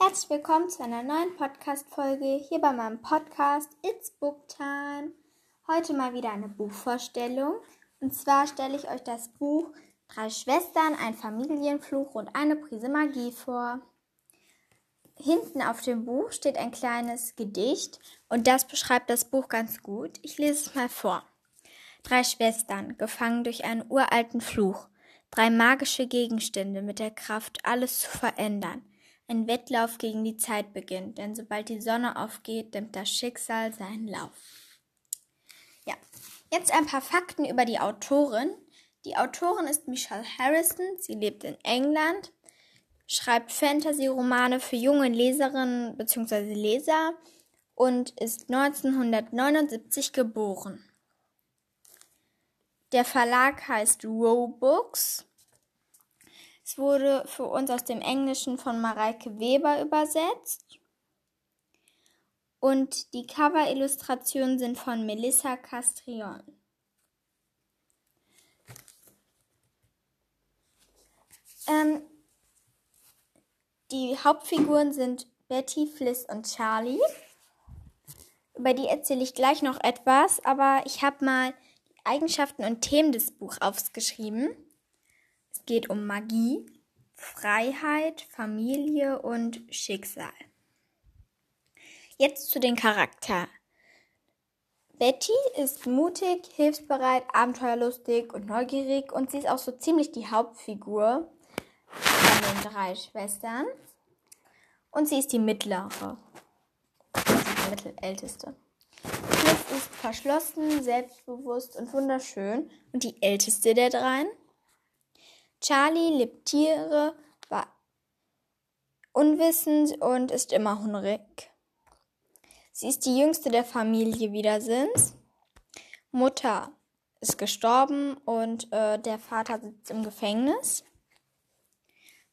Herzlich willkommen zu einer neuen Podcast-Folge hier bei meinem Podcast It's Book Time. Heute mal wieder eine Buchvorstellung. Und zwar stelle ich euch das Buch Drei Schwestern, ein Familienfluch und eine Prise Magie vor. Hinten auf dem Buch steht ein kleines Gedicht und das beschreibt das Buch ganz gut. Ich lese es mal vor. Drei Schwestern, gefangen durch einen uralten Fluch. Drei magische Gegenstände mit der Kraft, alles zu verändern. Ein Wettlauf gegen die Zeit beginnt, denn sobald die Sonne aufgeht, nimmt das Schicksal seinen Lauf. Ja, jetzt ein paar Fakten über die Autorin. Die Autorin ist Michelle Harrison. Sie lebt in England, schreibt Fantasy-Romane für junge Leserinnen bzw. Leser und ist 1979 geboren. Der Verlag heißt Row Books. Es wurde für uns aus dem Englischen von Mareike Weber übersetzt. Und die Cover-Illustrationen sind von Melissa Castrion. Ähm, die Hauptfiguren sind Betty, Fliss und Charlie. Über die erzähle ich gleich noch etwas, aber ich habe mal Eigenschaften und Themen des Buchs aufgeschrieben. Es geht um Magie, Freiheit, Familie und Schicksal. Jetzt zu den Charakteren. Betty ist mutig, hilfsbereit, abenteuerlustig und neugierig und sie ist auch so ziemlich die Hauptfigur von den drei Schwestern. Und sie ist die mittlere, die mittelälteste. Fliss ist verschlossen, selbstbewusst und wunderschön und die älteste der dreien. Charlie liebt Tiere, war unwissend und ist immer hungrig. Sie ist die jüngste der Familie Wiedersinns. Mutter ist gestorben und äh, der Vater sitzt im Gefängnis.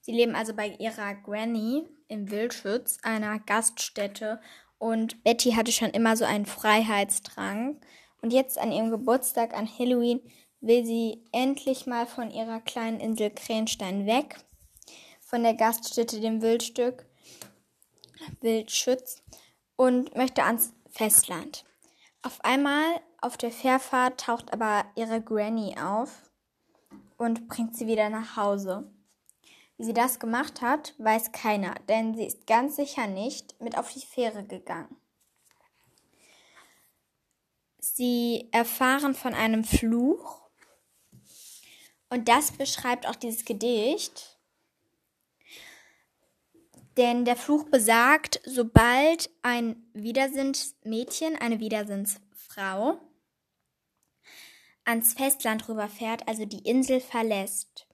Sie leben also bei ihrer Granny im Wildschutz, einer Gaststätte und Betty hatte schon immer so einen Freiheitsdrang. Und jetzt an ihrem Geburtstag an Halloween will sie endlich mal von ihrer kleinen Insel Krähenstein weg. Von der Gaststätte, dem Wildstück, Wildschütz und möchte ans Festland. Auf einmal auf der Fährfahrt taucht aber ihre Granny auf und bringt sie wieder nach Hause. Wie sie das gemacht hat, weiß keiner, denn sie ist ganz sicher nicht mit auf die Fähre gegangen. Sie erfahren von einem Fluch und das beschreibt auch dieses Gedicht. Denn der Fluch besagt, sobald ein Widersinnsmädchen, eine Widersinnsfrau, ans Festland rüberfährt, also die Insel verlässt,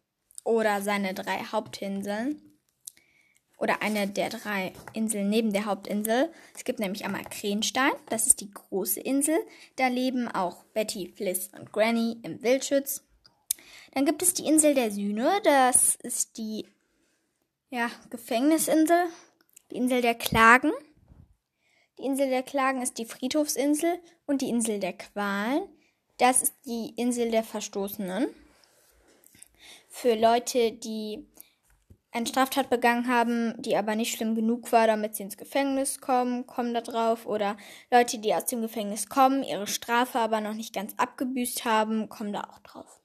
oder seine drei Hauptinseln oder eine der drei Inseln neben der Hauptinsel. Es gibt nämlich einmal Krähenstein, das ist die große Insel. Da leben auch Betty, Fliss und Granny im Wildschütz. Dann gibt es die Insel der Sühne, das ist die ja, Gefängnisinsel, die Insel der Klagen. Die Insel der Klagen ist die Friedhofsinsel und die Insel der Qualen. Das ist die Insel der Verstoßenen für Leute, die eine Straftat begangen haben, die aber nicht schlimm genug war, damit sie ins Gefängnis kommen, kommen da drauf. Oder Leute, die aus dem Gefängnis kommen, ihre Strafe aber noch nicht ganz abgebüßt haben, kommen da auch drauf.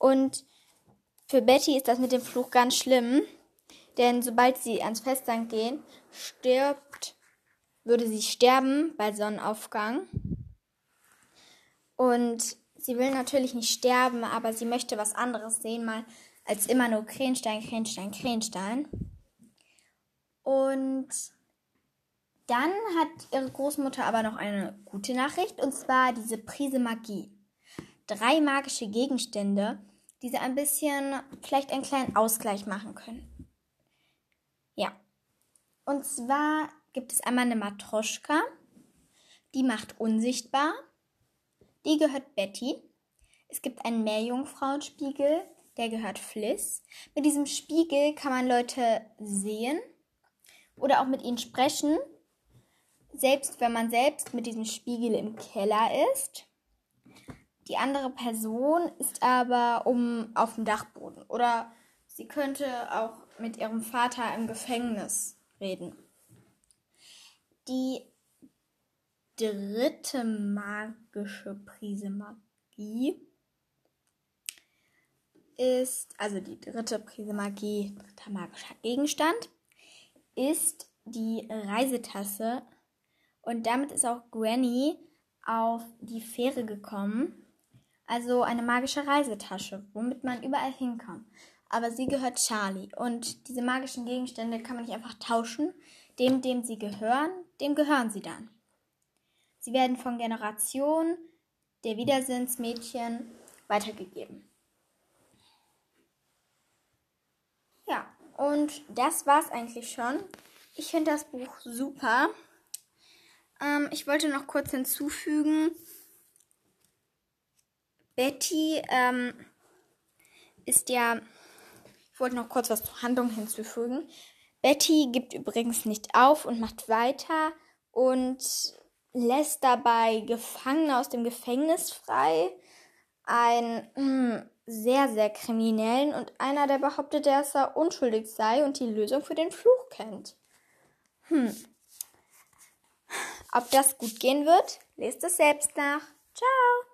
Und für Betty ist das mit dem Fluch ganz schlimm, denn sobald sie ans Festland gehen, stirbt, würde sie sterben bei Sonnenaufgang. Und Sie will natürlich nicht sterben, aber sie möchte was anderes sehen, mal als immer nur Krähenstein, Krähenstein, Krähenstein. Und dann hat ihre Großmutter aber noch eine gute Nachricht, und zwar diese Prise Magie. Drei magische Gegenstände, die sie ein bisschen, vielleicht einen kleinen Ausgleich machen können. Ja. Und zwar gibt es einmal eine Matroschka, die macht unsichtbar. Die gehört Betty. Es gibt einen Meerjungfrauenspiegel, der gehört Fliss. Mit diesem Spiegel kann man Leute sehen oder auch mit ihnen sprechen, selbst wenn man selbst mit diesem Spiegel im Keller ist. Die andere Person ist aber um auf dem Dachboden oder sie könnte auch mit ihrem Vater im Gefängnis reden. Die dritte magische Prise Magie ist, also die dritte Prise Magie, dritter magischer Gegenstand, ist die Reisetasse. Und damit ist auch Granny auf die Fähre gekommen. Also eine magische Reisetasche, womit man überall hinkommt. Aber sie gehört Charlie. Und diese magischen Gegenstände kann man nicht einfach tauschen. Dem, dem sie gehören, dem gehören sie dann. Sie werden von Generation der Wiedersinnsmädchen weitergegeben. Ja, und das war's eigentlich schon. Ich finde das Buch super. Ähm, ich wollte noch kurz hinzufügen, Betty ähm, ist ja, ich wollte noch kurz was zur Handlung hinzufügen. Betty gibt übrigens nicht auf und macht weiter und lässt dabei Gefangene aus dem Gefängnis frei. Ein mh, hm, sehr, sehr kriminellen und einer, der behauptet, dass er unschuldig sei und die Lösung für den Fluch kennt. Hm. Ob das gut gehen wird, lest es selbst nach. Ciao!